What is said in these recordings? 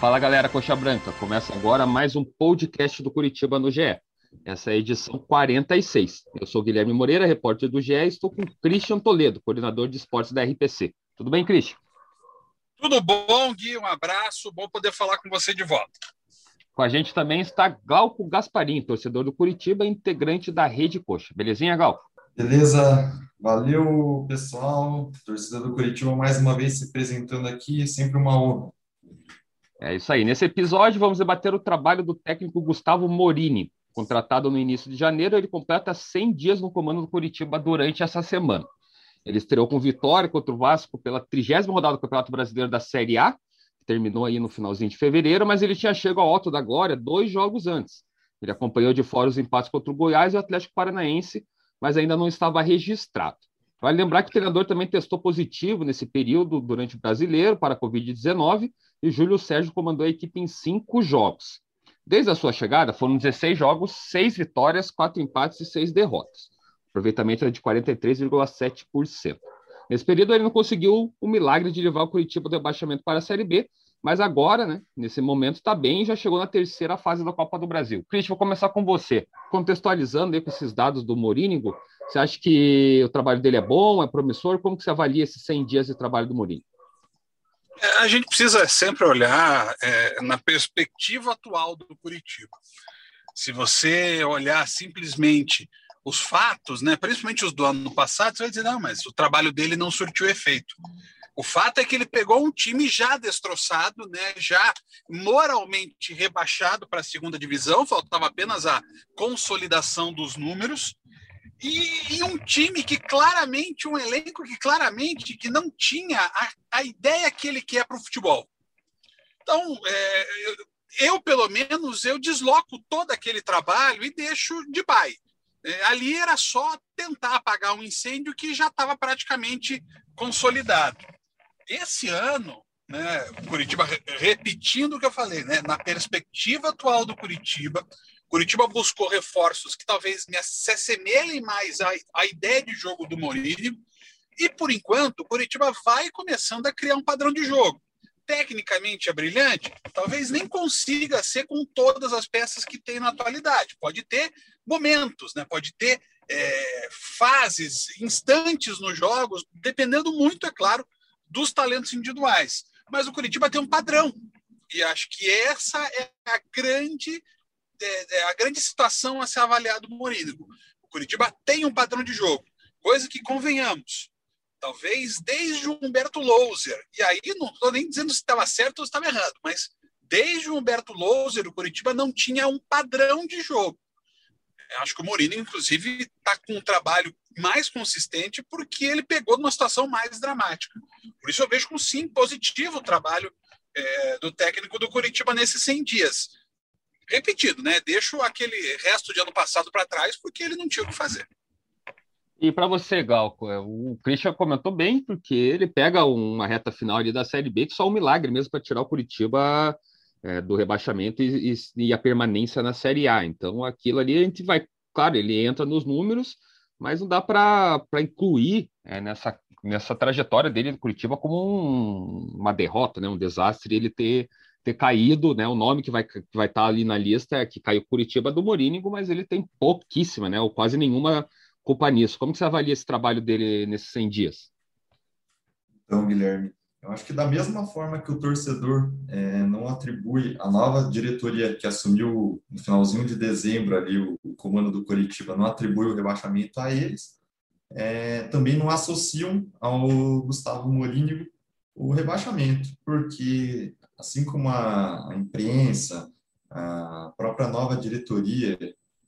Fala galera, Coxa Branca. Começa agora mais um podcast do Curitiba no GE. Essa é a edição 46. Eu sou Guilherme Moreira, repórter do GE, e estou com Christian Toledo, coordenador de esportes da RPC. Tudo bem, Christian? Tudo bom, Gui? Um abraço, bom poder falar com você de volta. Com a gente também está Glauco Gasparim, torcedor do Curitiba, integrante da Rede Coxa. Belezinha, Glauco? Beleza, valeu pessoal, torcedor do Curitiba mais uma vez se apresentando aqui, é sempre uma honra. É isso aí. Nesse episódio, vamos debater o trabalho do técnico Gustavo Morini. Contratado no início de janeiro, ele completa 100 dias no comando do Curitiba durante essa semana. Ele estreou com vitória contra o Vasco pela trigésima rodada do Campeonato Brasileiro da Série A, que terminou aí no finalzinho de fevereiro, mas ele tinha chegado ao alto da glória dois jogos antes. Ele acompanhou de fora os empates contra o Goiás e o Atlético Paranaense, mas ainda não estava registrado. Vale lembrar que o treinador também testou positivo nesse período durante o brasileiro para a Covid-19 e Júlio Sérgio comandou a equipe em cinco jogos. Desde a sua chegada, foram 16 jogos, seis vitórias, quatro empates e seis derrotas. O aproveitamento era de 43,7%. Nesse período, ele não conseguiu o milagre de levar o Curitiba do rebaixamento para a Série B, mas agora, né, nesse momento, está bem já chegou na terceira fase da Copa do Brasil. Cristian, vou começar com você. Contextualizando aí com esses dados do Morínigo, você acha que o trabalho dele é bom, é promissor? Como que você avalia esses 100 dias de trabalho do Mourinho? É, a gente precisa sempre olhar é, na perspectiva atual do Curitiba. Se você olhar simplesmente os fatos, né, principalmente os do ano passado, você vai dizer, não, mas o trabalho dele não surtiu efeito. O fato é que ele pegou um time já destroçado, né, já moralmente rebaixado para a segunda divisão, faltava apenas a consolidação dos números, e, e, um time que claramente, um elenco que claramente que não tinha a, a ideia que ele quer para o futebol. Então, é, eu, pelo menos, eu desloco todo aquele trabalho e deixo de bye. É, ali era só tentar apagar um incêndio que já estava praticamente consolidado. Esse ano, né, Curitiba, repetindo o que eu falei, né, na perspectiva atual do Curitiba, Curitiba buscou reforços que talvez se assemelhem mais à, à ideia de jogo do Mourinho. E, por enquanto, Curitiba vai começando a criar um padrão de jogo. Tecnicamente é brilhante, talvez nem consiga ser com todas as peças que tem na atualidade. Pode ter momentos, né? pode ter é, fases, instantes nos jogos, dependendo muito, é claro, dos talentos individuais. Mas o Curitiba tem um padrão. E acho que essa é a grande é, é a grande situação a ser avaliada do Mourinho. O Curitiba tem um padrão de jogo, coisa que convenhamos. Talvez desde o Humberto Louser, e aí não estou nem dizendo se estava certo ou se estava errado, mas desde o Humberto Louser, o Curitiba não tinha um padrão de jogo. Acho que o Mourinho, inclusive, está com um trabalho mais consistente porque ele pegou numa situação mais dramática. Por isso eu vejo com sim positivo o trabalho é, do técnico do Curitiba nesses 100 dias repetido, né? Deixo aquele resto de ano passado para trás porque ele não tinha o que fazer. E para você, Galco, é, o Christian comentou bem, porque ele pega uma reta final ali da Série B que só um milagre mesmo para tirar o Curitiba é, do rebaixamento e, e, e, a permanência na Série A. Então, aquilo ali a gente vai, claro, ele entra nos números, mas não dá para incluir é, nessa, nessa trajetória dele do Curitiba como um, uma derrota, né, um desastre ele ter ter caído, né? O nome que vai que vai estar tá ali na lista é que caiu Curitiba do Morínigo, mas ele tem pouquíssima, né? Ou quase nenhuma culpa nisso. Como que você avalia esse trabalho dele nesses 100 dias? Então, Guilherme, eu acho que da mesma forma que o torcedor é, não atribui a nova diretoria que assumiu no finalzinho de dezembro ali o, o comando do Curitiba não atribui o rebaixamento a eles, é, também não associam ao Gustavo Morínigo o rebaixamento, porque assim como a, a imprensa, a própria nova diretoria,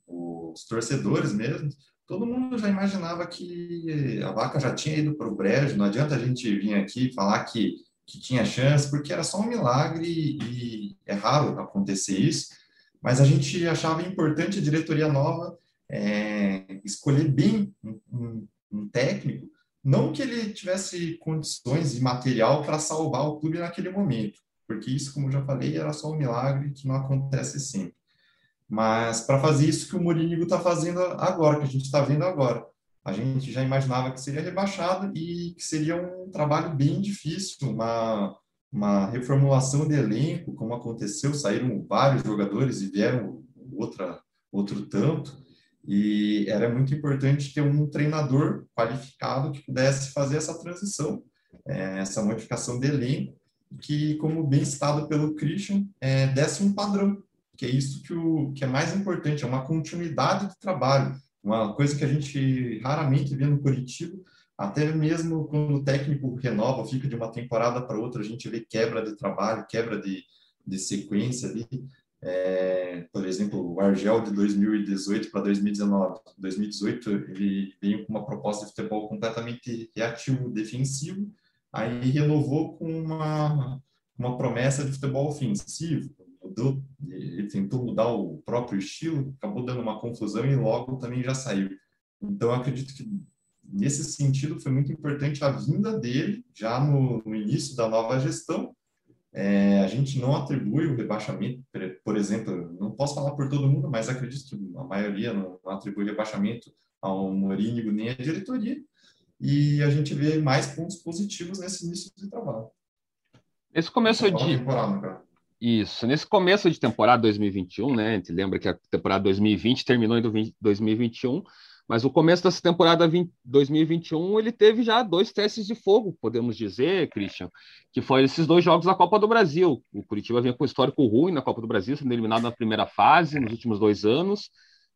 os torcedores mesmo, todo mundo já imaginava que a vaca já tinha ido para o brejo, não adianta a gente vir aqui falar que, que tinha chance, porque era só um milagre e, raro acontecer isso, mas a gente achava importante a diretoria nova é, escolher bem um, um, um técnico, não que ele tivesse condições e material para salvar o clube naquele momento, porque isso, como já falei, era só um milagre que não acontece sempre. Mas para fazer isso que o Mourinho está fazendo agora, que a gente está vendo agora. A gente já imaginava que seria rebaixado e que seria um trabalho bem difícil, uma, uma reformulação de elenco, como aconteceu, saíram vários jogadores e vieram outra, outro tanto, e era muito importante ter um treinador qualificado que pudesse fazer essa transição, é, essa modificação de elenco, que, como bem citado pelo Christian, é, desse um padrão, que é isso que, o, que é mais importante, é uma continuidade de trabalho, uma coisa que a gente raramente vê no Curitiba, até mesmo quando o técnico renova, fica de uma temporada para outra, a gente vê quebra de trabalho, quebra de, de sequência ali. É, por exemplo, o Argel de 2018 para 2019. 2018 ele veio com uma proposta de futebol completamente reativo, defensivo, aí renovou com uma, uma promessa de futebol ofensivo, mudou, ele tentou mudar o próprio estilo, acabou dando uma confusão e logo também já saiu. Então, acredito que nesse sentido foi muito importante a vinda dele já no, no início da nova gestão. É, a gente não atribui o rebaixamento, por exemplo, não posso falar por todo mundo, mas acredito que a maioria não, atribui rebaixamento ao Mourinho nem à diretoria. E a gente vê mais pontos positivos nesse início de trabalho. Esse começo de temporada, isso. Nesse começo de temporada 2021, né? A gente lembra que a temporada 2020 terminou em 2021, mas o começo dessa temporada 20, 2021 ele teve já dois testes de fogo, podemos dizer, Christian, que foram esses dois jogos da Copa do Brasil. O Curitiba vinha com um histórico ruim na Copa do Brasil, sendo eliminado na primeira fase nos últimos dois anos,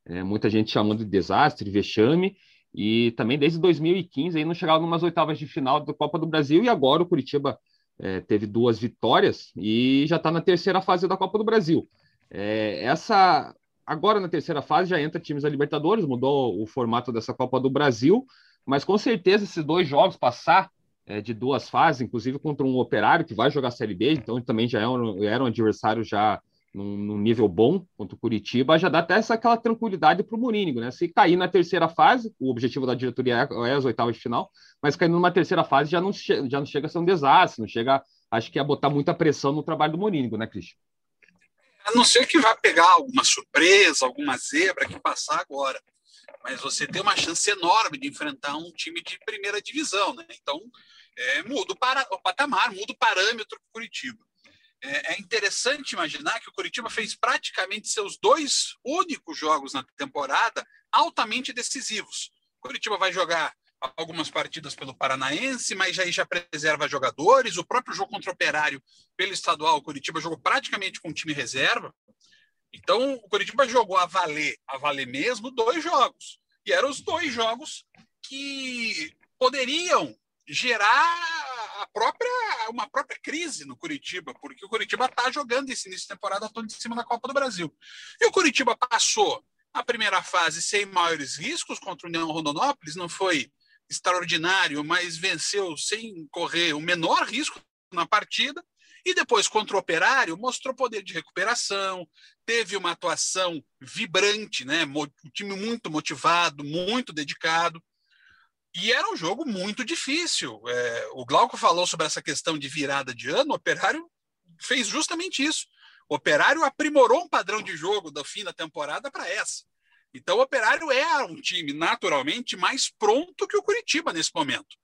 é, muita gente chamando de desastre, vexame, e também desde 2015 aí não chegava numas oitavas de final da Copa do Brasil, e agora o Curitiba é, teve duas vitórias e já está na terceira fase da Copa do Brasil. É, essa agora na terceira fase já entra times da Libertadores, mudou o formato dessa Copa do Brasil, mas com certeza esses dois jogos passar é, de duas fases, inclusive contra um Operário que vai jogar a Série B, então também já é um, era um adversário já num, num, nível bom contra o Curitiba, já dá até essa, aquela tranquilidade para o Morínigo, né? Se cair na terceira fase, o objetivo da diretoria é, é as oitavas de final, mas caindo numa terceira fase já não, já não chega a ser um desastre, não chega, acho que a botar muita pressão no trabalho do Morínigo, né, Cristian? A não ser que vá pegar alguma surpresa, alguma zebra que passar agora. Mas você tem uma chance enorme de enfrentar um time de primeira divisão, né? Então, é, muda o, para, o patamar, muda o parâmetro para Curitiba é, é interessante imaginar que o Curitiba fez praticamente seus dois únicos jogos na temporada altamente decisivos. O Curitiba vai jogar algumas partidas pelo Paranaense, mas já, já preserva jogadores. O próprio jogo contra o Operário pelo estadual, o Curitiba jogou praticamente com time reserva. Então, o Curitiba jogou a valer, a valer mesmo, dois jogos. E eram os dois jogos que poderiam gerar a própria, uma própria crise no Curitiba, porque o Curitiba está jogando esse início de temporada todo em cima da Copa do Brasil. E o Curitiba passou a primeira fase sem maiores riscos contra o União Rondonópolis, não foi extraordinário, mas venceu sem correr o menor risco na partida. E depois, contra o Operário, mostrou poder de recuperação, teve uma atuação vibrante, né? um time muito motivado, muito dedicado. E era um jogo muito difícil. É, o Glauco falou sobre essa questão de virada de ano, o Operário fez justamente isso. O Operário aprimorou um padrão de jogo do fim da temporada para essa. Então, o Operário é um time naturalmente mais pronto que o Curitiba nesse momento.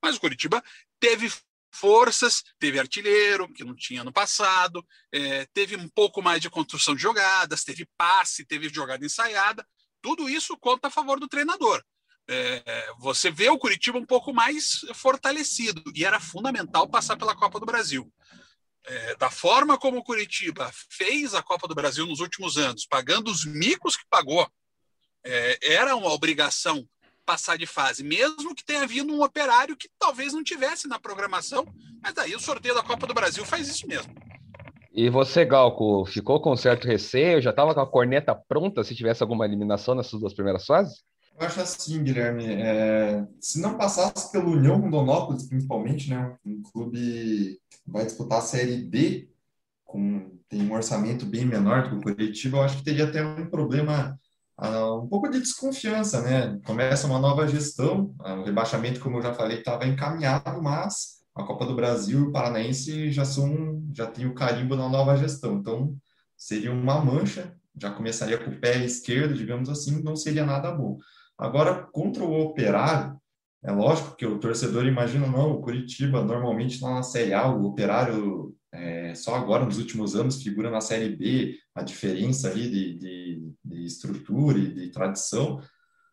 Mas o Curitiba teve forças, teve artilheiro, que não tinha no passado, é, teve um pouco mais de construção de jogadas, teve passe, teve jogada ensaiada. Tudo isso conta a favor do treinador é, você vê o Curitiba um pouco mais fortalecido e era fundamental passar pela Copa do Brasil. É, da forma como o Curitiba fez a Copa do Brasil nos últimos anos, pagando os micos que pagou, é, era uma obrigação passar de fase, mesmo que tenha vindo um operário que talvez não tivesse na programação, mas daí o sorteio da Copa do Brasil faz isso mesmo. E você, Galco, ficou com certo receio? Já estava com a corneta pronta se tivesse alguma eliminação nessas duas primeiras fases? Eu acho assim, Guilherme, é, se não passasse pelo União Rondonópolis, principalmente, né, um clube vai disputar a Série B com tem um orçamento bem menor do que o Curitiba, eu acho que teria até um problema, uh, um pouco de desconfiança, né? Começa uma nova gestão, uh, o rebaixamento, como eu já falei, estava encaminhado, mas a Copa do Brasil e o Paranaense já são, já tem o carimbo na nova gestão, então seria uma mancha, já começaria com o pé esquerdo, digamos assim, não seria nada bom. Agora, contra o Operário, é lógico que o torcedor imagina, não, o Curitiba normalmente está na Série A, o Operário é, só agora, nos últimos anos, figura na Série B, a diferença ali de, de, de estrutura e de tradição.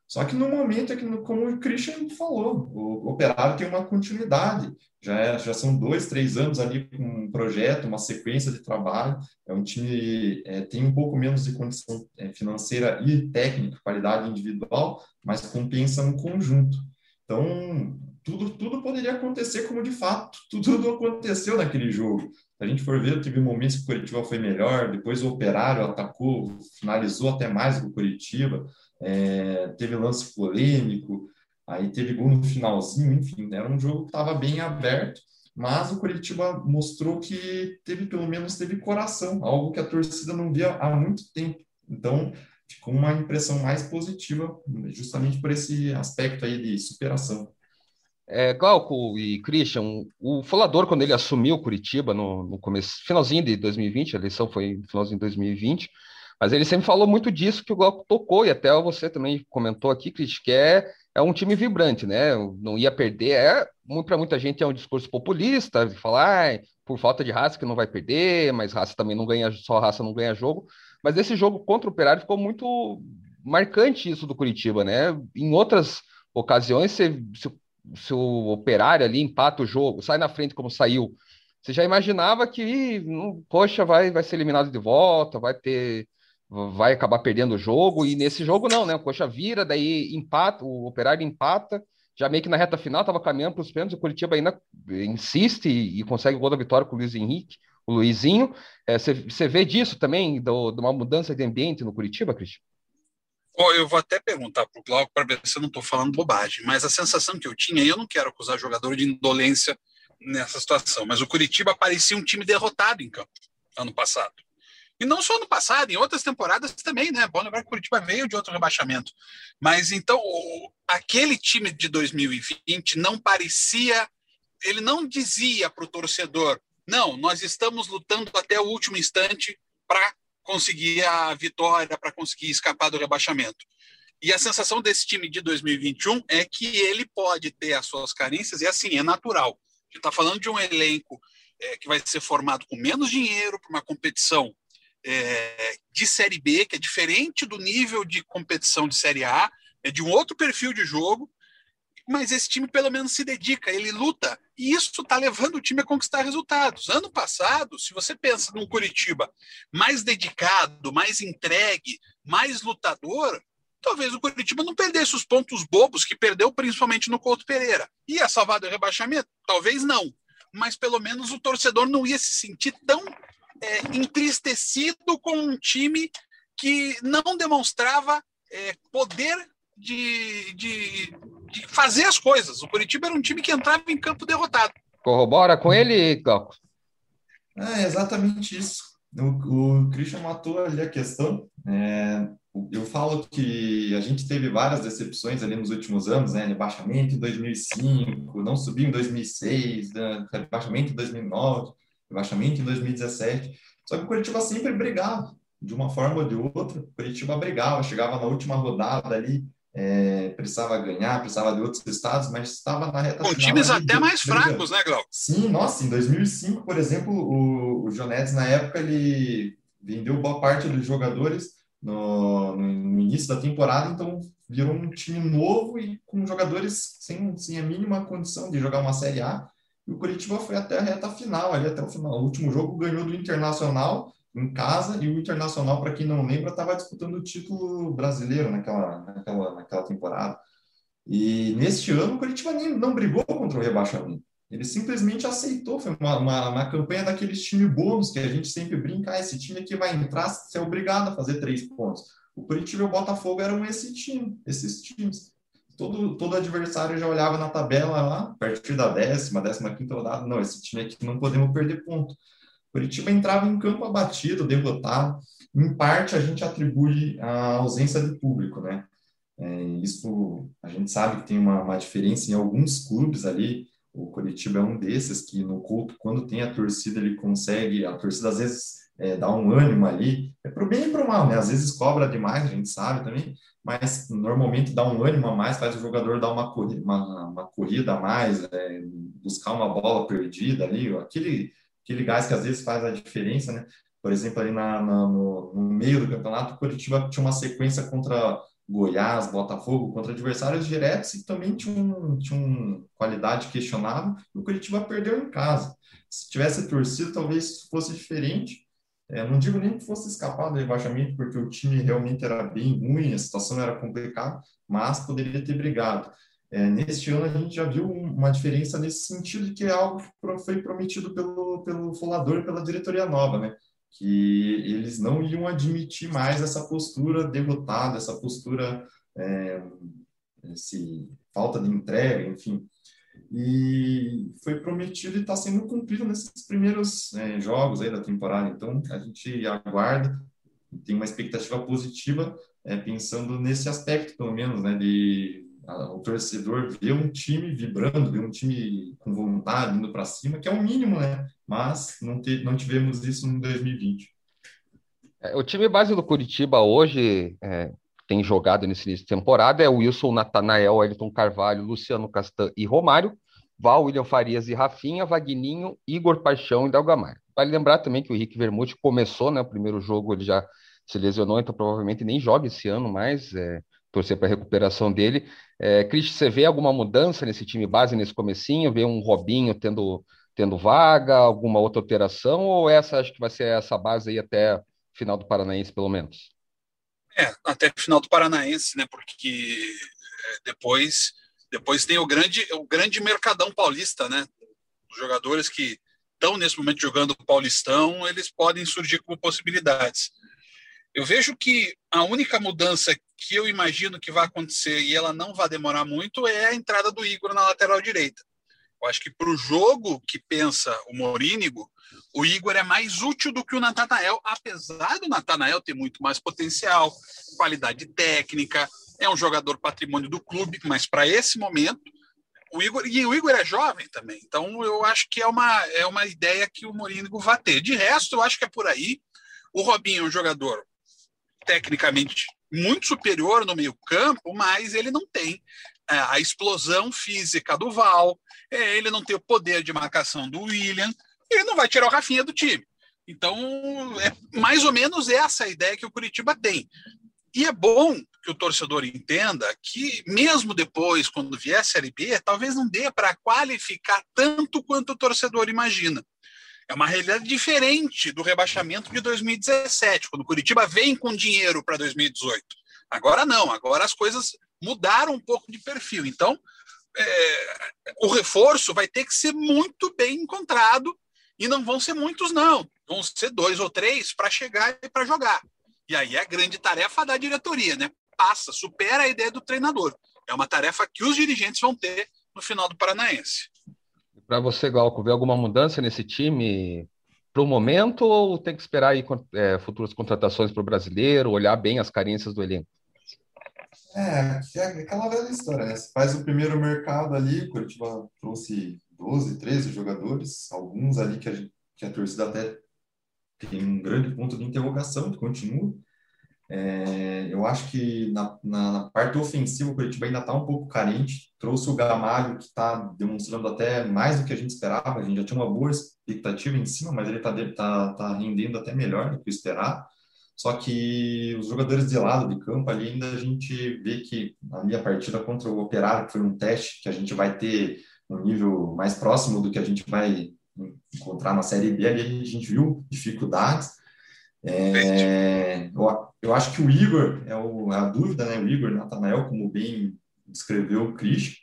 Só que no momento é que, como o Christian falou, o Operário tem uma continuidade. Já, é, já são dois, três anos ali com um projeto, uma sequência de trabalho. É um time é, tem um pouco menos de condição é, financeira e técnica, qualidade individual, mas compensa no conjunto. Então, tudo, tudo poderia acontecer como de fato tudo aconteceu naquele jogo. Se a gente for ver, teve momentos que o Curitiba foi melhor, depois o Operário atacou, finalizou até mais do o Curitiba, é, teve lance polêmico, aí teve gol no finalzinho, enfim, era um jogo que estava bem aberto, mas o Curitiba mostrou que teve, pelo menos, teve coração, algo que a torcida não via há muito tempo. Então, ficou uma impressão mais positiva, justamente por esse aspecto aí de superação. É, Glauco e Christian, o Falador, quando ele assumiu Curitiba no, no começo, finalzinho de 2020, a eleição foi finalzinho de 2020, mas ele sempre falou muito disso que o Glauco tocou, e até você também comentou aqui, Christian, que é, é um time vibrante, né? Não ia perder, é, para muita gente é um discurso populista, falar, ah, por falta de raça que não vai perder, mas raça também não ganha, só raça não ganha jogo, mas esse jogo contra o Operário ficou muito marcante isso do Curitiba, né? Em outras ocasiões, se, se, se o Operário ali empata o jogo, sai na frente como saiu, você já imaginava que, poxa, vai, vai ser eliminado de volta, vai ter, vai acabar perdendo o jogo, e nesse jogo não, né? O Coxa vira, daí empata, o Operário empata, já meio que na reta final estava caminhando para os pênaltis, o Curitiba ainda insiste e, e, consegue o gol da vitória com o Luiz Henrique o Luizinho. Você é, vê disso também, do, de uma mudança de ambiente no Curitiba, Cristian? Eu vou até perguntar para o Glauco para ver se eu não estou falando bobagem, mas a sensação que eu tinha, e eu não quero acusar jogador de indolência nessa situação, mas o Curitiba parecia um time derrotado em campo ano passado. E não só ano passado, em outras temporadas também, né? Bom lembrar que o Curitiba veio de outro rebaixamento. Mas então, aquele time de 2020 não parecia, ele não dizia para o torcedor, não, nós estamos lutando até o último instante para conseguir a vitória, para conseguir escapar do rebaixamento. E a sensação desse time de 2021 é que ele pode ter as suas carências, e assim, é natural. A gente está falando de um elenco é, que vai ser formado com menos dinheiro para uma competição é, de Série B, que é diferente do nível de competição de Série A, é de um outro perfil de jogo, mas esse time pelo menos se dedica, ele luta, e isso está levando o time a conquistar resultados. Ano passado, se você pensa num Curitiba mais dedicado, mais entregue, mais lutador, talvez o Curitiba não perdesse os pontos bobos que perdeu principalmente no Couto Pereira. Ia salvar do rebaixamento? Talvez não. Mas pelo menos o torcedor não ia se sentir tão é, entristecido com um time que não demonstrava é, poder de, de, de, fazer as coisas. O Curitiba era um time que entrava em campo derrotado. Corrobora com ele, Glauco? É exatamente isso. O, o Christian matou ali a questão. É, eu falo que a gente teve várias decepções ali nos últimos anos, né? Rebaixamento em 2005, não subiu em 2006, né? rebaixamento em 2009, rebaixamento em 2017. Só que o Curitiba sempre brigava, de uma forma ou de outra. O Curitiba brigava, chegava na última rodada ali, é, precisava ganhar, precisava de outros estados, mas estava na reta Com final. times até de, mais fracos, né, Glauco? Sim, nossa, em 2005, por exemplo, o, o Jonetes, na época, ele vendeu boa parte dos jogadores no, no, início da temporada, então virou um time novo e com jogadores sem, sem a mínima condição de jogar uma Série A. E o Curitiba foi até a reta final, ali até o final. O último jogo ganhou do Internacional em casa e o Internacional, para quem não lembra, estava disputando o título brasileiro naquela, naquela, naquela temporada. E neste ano o Curitiba nem, não brigou contra o rebaixamento. Ele simplesmente aceitou. Foi uma, uma, uma campanha daqueles times bônus que a gente sempre brinca. Ah, esse time aqui vai entrar, ser obrigado a fazer três pontos. O Curitiba e o Botafogo eram esse time, esses times. Todo, todo adversário já olhava na tabela lá, a partir da décima, décima quinta rodada. Não, esse time aqui não podemos perder ponto. Curitiba entrava em campo abatido, derrotado. Em parte, a gente atribui a ausência de público, né? É, isso a gente sabe que tem uma, uma, diferença em alguns clubes ali. O Curitiba é um desses que no culto, quando tem a torcida, ele consegue. A torcida às vezes é, dá um ânimo ali, é para bem e para mal, né? Às vezes cobra demais, a gente sabe também, mas normalmente dá um ânimo a mais, faz o jogador dar uma corrida, uma, uma corrida a mais, é, buscar uma bola perdida ali, aquele, aquele gás que às vezes faz a diferença, né? Por exemplo, ali na, na no, no, meio do campeonato, o Curitiba tinha uma sequência contra Goiás, Botafogo, contra adversários diretos e também tinha, um, tinha uma qualidade questionável, e o Curitiba perdeu em casa. Se tivesse torcido, talvez fosse diferente, é, não digo nem que fosse escapar do rebaixamento, porque o time realmente era bem ruim, a situação era complicada, mas poderia ter brigado. É, neste ano a gente já viu uma diferença nesse sentido que é algo que foi prometido pelo, pelo Folador pela diretoria nova, né? que eles não iam admitir mais essa postura derrotada, essa postura, é, esse, falta de entrega, enfim e foi prometido e está sendo cumprido nesses primeiros é, jogos aí da temporada. Então a gente aguarda, tem uma expectativa positiva, é, pensando nesse aspecto pelo menos, né, de a, o torcedor ver um time vibrando, ver um time com vontade indo para cima, que é o mínimo, né? Mas não, te, não tivemos isso em 2020. É, o time base do Curitiba hoje é, tem jogado nesse início de temporada é o Wilson, Natanael, Elton Carvalho, Luciano Castan e Romário, Val, William Farias e Rafinha, Vagninho, Igor Paixão e Dalgamar. Vale lembrar também que o Henrique Vermute começou, né? O primeiro jogo ele já se lesionou, então provavelmente nem joga esse ano mais. É, torcer para a recuperação dele. É, você vê alguma mudança nesse time base nesse comecinho? Vê um Robinho tendo, tendo vaga, alguma outra alteração? Ou essa acho que vai ser essa base aí até final do Paranaense, pelo menos? É, até final do Paranaense, né? Porque é, depois, depois tem o grande, o grande mercadão paulista, né? Os jogadores que estão nesse momento jogando o Paulistão, eles podem surgir como possibilidades. Eu vejo que a única mudança que eu imagino que vai acontecer e ela não vai demorar muito é a entrada do Igor na lateral direita. Eu acho que para o jogo que pensa o Morínigo, o Igor é mais útil do que o Natanael, apesar do Natanael ter muito mais potencial, qualidade técnica, é um jogador patrimônio do clube, mas para esse momento, o Igor, e o Igor é jovem também, então eu acho que é uma, é uma ideia que o Morínigo vai ter. De resto, eu acho que é por aí. O Robinho é um jogador tecnicamente muito superior no meio-campo, mas ele não tem a explosão física do Val, é, ele não tem o poder de marcação do William, ele não vai tirar o Rafinha do time. Então, é mais ou menos essa a ideia que o Curitiba tem. E é bom que o torcedor entenda que, mesmo depois, quando vier a Série B, talvez não dê para qualificar tanto quanto o torcedor imagina. É uma realidade diferente do rebaixamento de 2017, quando o Curitiba vem com dinheiro para 2018. Agora não, agora as coisas mudaram um pouco de perfil. Então, é, o reforço vai ter que ser muito bem encontrado e não vão ser muitos, não. Vão ser dois ou três para chegar e para jogar. E aí é a grande tarefa da diretoria, né? Passa, supera a ideia do treinador. É uma tarefa que os dirigentes vão ter no final do Paranaense. Para você, Glauco, ver alguma mudança nesse time para o momento ou tem que esperar aí, é, futuras contratações para o brasileiro, olhar bem as carências do elenco? É, é aquela velha história, né? Você faz o primeiro mercado ali, Curitiba trouxe 12, 13 jogadores, alguns ali que a, que a torcida até tem um grande ponto de interrogação, que continua. É, eu acho que na, na, na, parte ofensiva o Curitiba ainda está um pouco carente. Trouxe o Gamalho, que está demonstrando até mais do que a gente esperava. A gente já tinha uma boa expectativa em cima, mas ele está tá, tá rendendo até melhor do que o esperado. Só que os jogadores de lado de campo ali ainda a gente vê que ali a partida contra o Operário, que foi um teste que a gente vai ter um nível mais próximo do que a gente vai encontrar na Série B, ali a gente viu dificuldades. É, eu, eu, acho que o Igor é, o, é a dúvida, né? O Igor Natanael, como bem descreveu o Cris.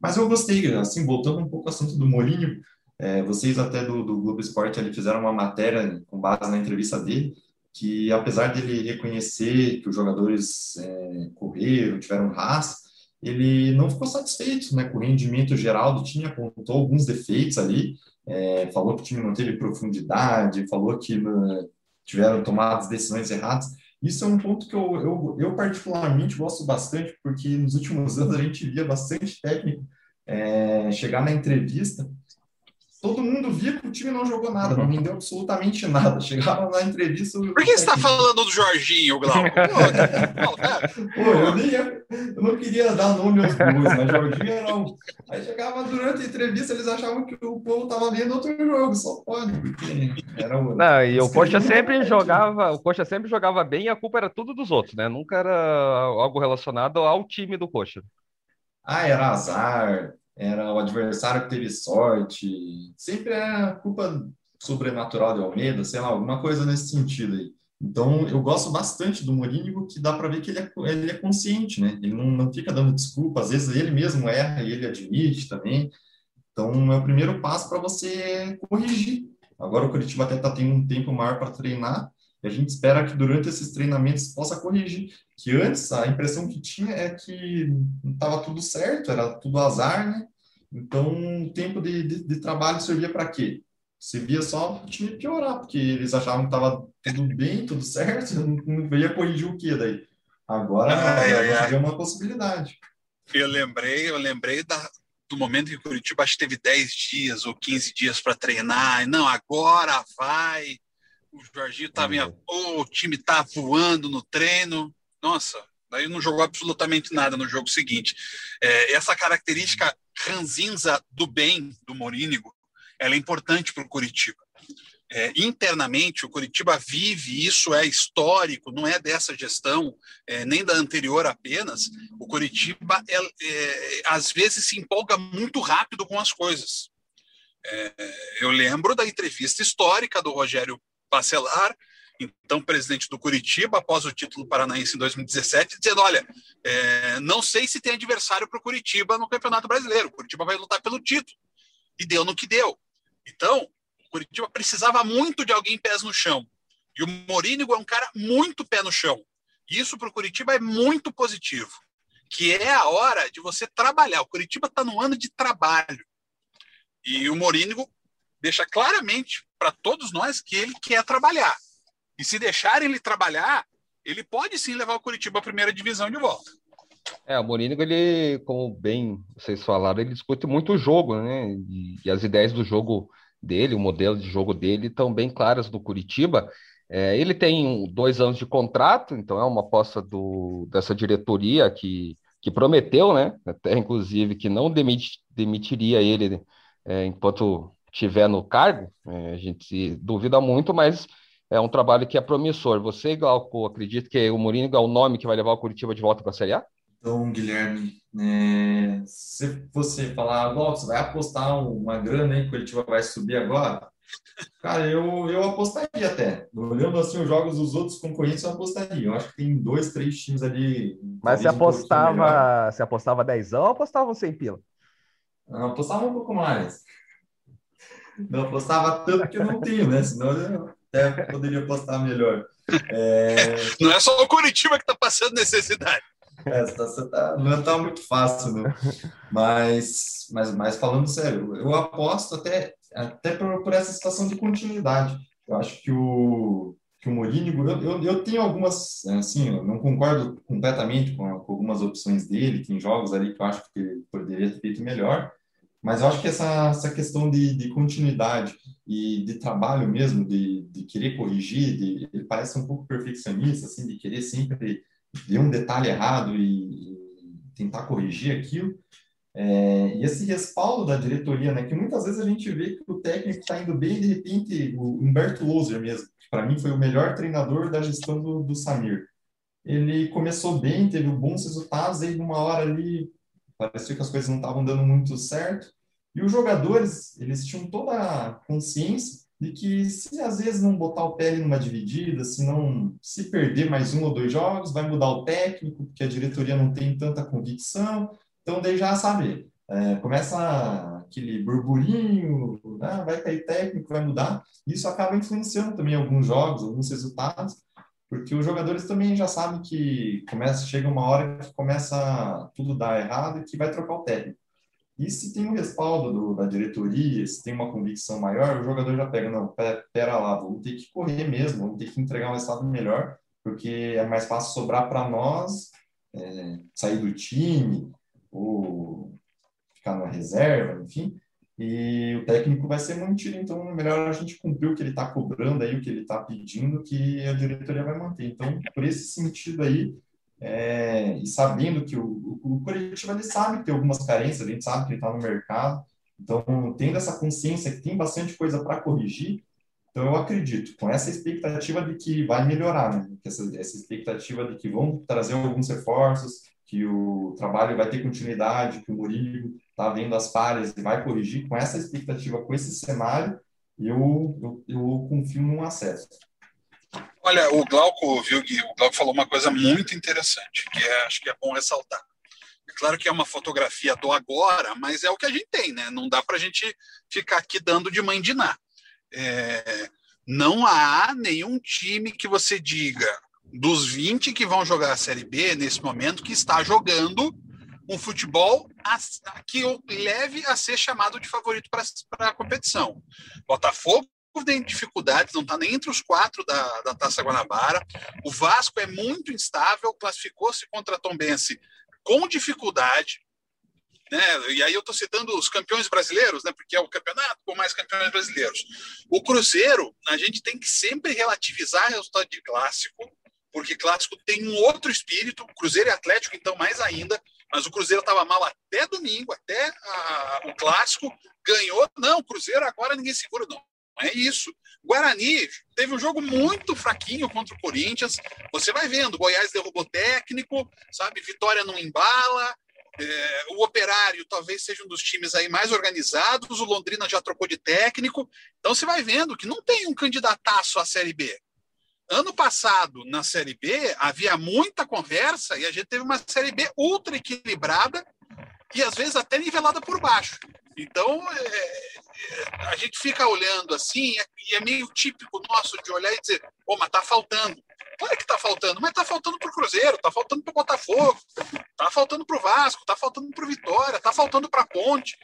Mas eu gostei, assim, voltando um pouco ao assunto do Molinho, é, vocês até do, do Globo Esporte ali fizeram uma matéria com base na entrevista dele, que apesar dele reconhecer que os jogadores é, correram, tiveram raça, ele não ficou satisfeito né, com o rendimento geral do time, apontou alguns defeitos ali, é, falou que o time não teve profundidade, falou que uh, tiveram tomadas decisões erradas. Isso é um ponto que eu, eu, eu, particularmente gosto bastante, porque nos últimos anos a gente via bastante técnico é, chegar na entrevista todo mundo via que o time não jogou nada, não rendeu absolutamente nada. Chegava na entrevista. Por que você está falando do Jorginho, Glauco? Pô, eu, nem ia, eu não queria dar nome aos bois, mas Jorginho era um. Aí chegava durante a entrevista, eles achavam que o povo estava vendo outro jogo, só pode, porque era o. Não, e o Coxa sempre jogava, o Coxa sempre jogava bem e a culpa era tudo dos outros, né? Nunca era algo relacionado ao time do Coxa. Ah, era azar, era o adversário que teve sorte, sempre é culpa sobrenatural de Almeida, sei lá, alguma coisa nesse sentido aí. Então, eu gosto bastante do Mourinho, que dá para ver que ele é, ele é consciente, né? Ele não, não fica dando desculpa, às vezes ele mesmo erra e ele admite também. Então, é o primeiro passo para você corrigir. Agora o Curitiba até está tendo um tempo maior para treinar, e a gente espera que durante esses treinamentos possa corrigir. Que antes a impressão que tinha é que estava tudo certo, era tudo azar, né? Então o tempo de, de, de trabalho servia para quê? Servia só para o time piorar, porque eles achavam que estava tudo bem, tudo certo, não ia corrigir o quê daí? Agora ai, ai, ai. uma possibilidade. Eu lembrei, eu lembrei da, do momento que o Curitiba acho que teve 10 dias ou 15 dias para treinar. Não, agora vai o Jorginho estava em. O time tá voando no treino. Nossa, daí não jogou absolutamente nada no jogo seguinte. É, essa característica ranzinza do bem do Morínigo, ela é importante para o Curitiba. É, internamente, o Curitiba vive, isso é histórico, não é dessa gestão, é, nem da anterior apenas. O Curitiba, é, é às vezes, se empolga muito rápido com as coisas. É, eu lembro da entrevista histórica do Rogério Bacelar, então presidente do Curitiba, após o título paranaense em 2017, dizendo: olha, é, não sei se tem adversário para o Curitiba no Campeonato Brasileiro. O Curitiba vai lutar pelo título. E deu no que deu. Então, o Curitiba precisava muito de alguém pés no chão. E o Morínigo é um cara muito pé no chão. Isso para o Curitiba é muito positivo. Que é a hora de você trabalhar. O Curitiba está no ano de trabalho. E o Morínigo deixa claramente para todos nós que ele quer trabalhar. E se deixarem ele trabalhar, ele pode sim levar o Curitiba à primeira divisão de volta. É, o Mourinho, ele, como bem vocês falaram, ele discute muito o jogo, né? E, e as ideias do jogo dele, o modelo de jogo dele, estão bem claras do Curitiba. É, ele tem dois anos de contrato, então é uma aposta do, dessa diretoria que, que prometeu, né? Até inclusive que não demite, demitiria ele é, enquanto tiver no cargo, é, a gente duvida muito, mas é um trabalho que é promissor. Você, Glauco, acredita que o Mourinho é o nome que vai levar o Curitiba de volta para a Série A? Então, Guilherme, é, se você falar, Glauco, você vai apostar uma grana aí que o Curitiba vai subir agora? Cara, eu, eu apostaria até. Olhando assim os jogos dos outros concorrentes, eu apostaria. Eu acho que tem dois, três times ali. Mas você apostava, você apostava 10 ou apostava 100 pila? Não, apostava um pouco mais. Não apostava tanto que eu não tenho, né? Senão eu até poderia apostar melhor. É... Não é só o Curitiba que está passando necessidade. É, tá, tá, não está muito fácil, não. Mas, mas, mas falando sério, eu aposto até, até por, por essa situação de continuidade. Eu acho que o, que o Mourinho, eu, eu, eu, tenho algumas, assim, eu não concordo completamente com, com, algumas opções dele, tem jogos ali que eu acho que ele poderia ter feito melhor, mas eu acho que essa, essa questão de, de continuidade e de trabalho mesmo, de, de querer corrigir, de, ele parece um pouco perfeccionista, assim, de querer sempre ver um detalhe errado e, e tentar corrigir aquilo. É, e esse respaldo da diretoria, né, que muitas vezes a gente vê que o técnico está indo bem, de repente, o Humberto Loser mesmo, que para mim foi o melhor treinador da gestão do, do Samir. Ele começou bem, teve bons resultados, aí numa hora ali parecia que as coisas não estavam dando muito certo. E os jogadores, eles tinham toda a consciência de que se às vezes não botar o pé numa dividida, se não se perder mais um ou dois jogos, vai mudar o técnico, porque a diretoria não tem tanta convicção. Então, daí já sabe, é, começa aquele burburinho, ah, vai cair técnico, vai mudar. Isso acaba influenciando também alguns jogos, alguns resultados porque os jogadores também já sabem que começa, chega uma hora que começa tudo dar errado e que vai trocar o técnico. E se tem um respaldo do, da diretoria, se tem uma convicção maior, o jogador já pega, não, pera, lá, vamos ter que correr mesmo, vamos ter que entregar um resultado melhor, porque é mais fácil sobrar para nós é, sair do time ou ficar na reserva, enfim, e o técnico vai ser mantido, então melhor a gente cumprir o que ele está cobrando aí, o que ele está pedindo, que a diretoria vai manter. Então, por esse sentido aí, é, e sabendo que o, o, o Curitiba ele sabe tem algumas carências, gente sabe que ele está no mercado, então tendo essa consciência que tem bastante coisa para corrigir, então eu acredito, com essa expectativa de que vai melhorar, né? essa, essa expectativa de que vão trazer alguns reforços, que o trabalho vai ter continuidade, que o Murilo está vendo as falhas e vai corrigir, com essa expectativa, com esse cenário, eu, eu, eu confio num acesso. Olha, o Glauco, viu, Gui, o Glauco falou uma coisa muito interessante, que é, acho que é bom ressaltar. É claro que é uma fotografia do agora, mas é o que a gente tem, né? Não dá para a gente ficar aqui dando de mãe de ná. É, não há nenhum time que você diga dos 20 que vão jogar a Série B nesse momento que está jogando um futebol que leve a ser chamado de favorito para a competição. Botafogo tem dificuldades, não está nem entre os quatro da, da Taça Guanabara. O Vasco é muito instável, classificou-se contra a Tombense com dificuldade. Né? E aí eu estou citando os campeões brasileiros, né? porque é o campeonato com mais campeões brasileiros. O Cruzeiro, a gente tem que sempre relativizar resultado de clássico, porque clássico tem um outro espírito, Cruzeiro e Atlético, então mais ainda. Mas o Cruzeiro estava mal até domingo, até a, o clássico, ganhou. Não, Cruzeiro agora ninguém segura, não é isso. Guarani teve um jogo muito fraquinho contra o Corinthians. Você vai vendo, Goiás derrubou técnico, sabe? Vitória não embala. É, o Operário talvez seja um dos times aí mais organizados. O Londrina já trocou de técnico. Então você vai vendo que não tem um candidataço à Série B. Ano passado, na Série B, havia muita conversa e a gente teve uma Série B ultra equilibrada e às vezes até nivelada por baixo. Então, é, é, a gente fica olhando assim, e é meio típico nosso de olhar e dizer: pô, mas tá faltando. Claro que tá faltando, mas tá faltando pro Cruzeiro, tá faltando pro Botafogo, tá faltando pro Vasco, tá faltando pro Vitória, tá faltando pra Ponte.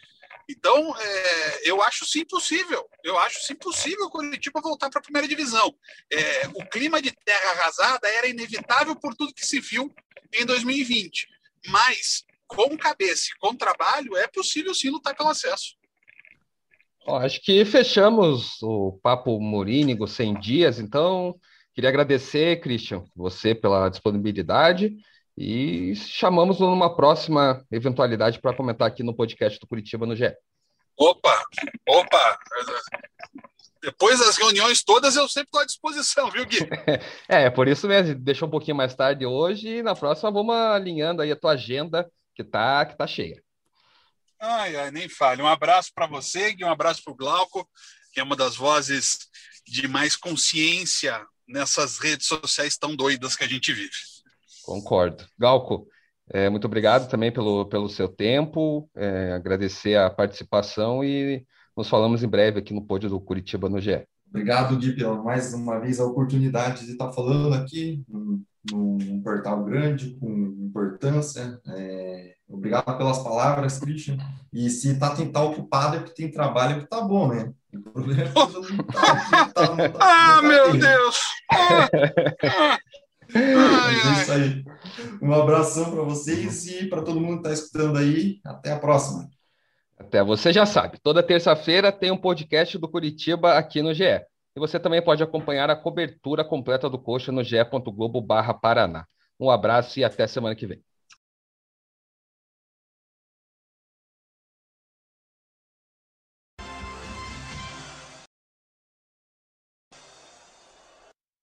Então, é, eu acho sim possível. Eu acho sim possível o Curitiba voltar para a primeira divisão. É, o clima de terra arrasada era inevitável por tudo que se viu em 2020. Mas com cabeça e com trabalho, é possível sim lutar pelo acesso. acho que fechamos o Papo Morínigo 100 dias, então queria agradecer, Christian, você pela disponibilidade e chamamos numa próxima eventualidade para comentar aqui no podcast do Curitiba no GE. Opa, opa! Depois das reuniões todas, eu sempre estou à disposição, viu, Gui? é, por isso mesmo, deixou um pouquinho mais tarde hoje e na próxima vamos alinhando aí a tua agenda que tá, que tá cheia. Ai, ai, nem fale. Um abraço para você e um abraço para o Glauco, que é uma das vozes de mais consciência nessas redes sociais tão doidas que a gente vive. Concordo. Glauco, é, muito obrigado também pelo, pelo seu tempo, é, agradecer a participação e nos falamos em breve aqui no pódio do Curitiba no GE. Obrigado, Gui, pela mais uma vez a oportunidade de estar falando aqui num portal grande, com importância. É, obrigado pelas palavras, Christian. E se está tá ocupado é porque tem trabalho que tá bom, né? O problema é que não tá, tá, não tá, Ah, meu Deus! é isso aí. Um abração para vocês e para todo mundo que está escutando aí. Até a próxima. Até você já sabe, toda terça-feira tem um podcast do Curitiba aqui no GE. E você também pode acompanhar a cobertura completa do Coxa no ge.globo Paraná. Um abraço e até semana que vem.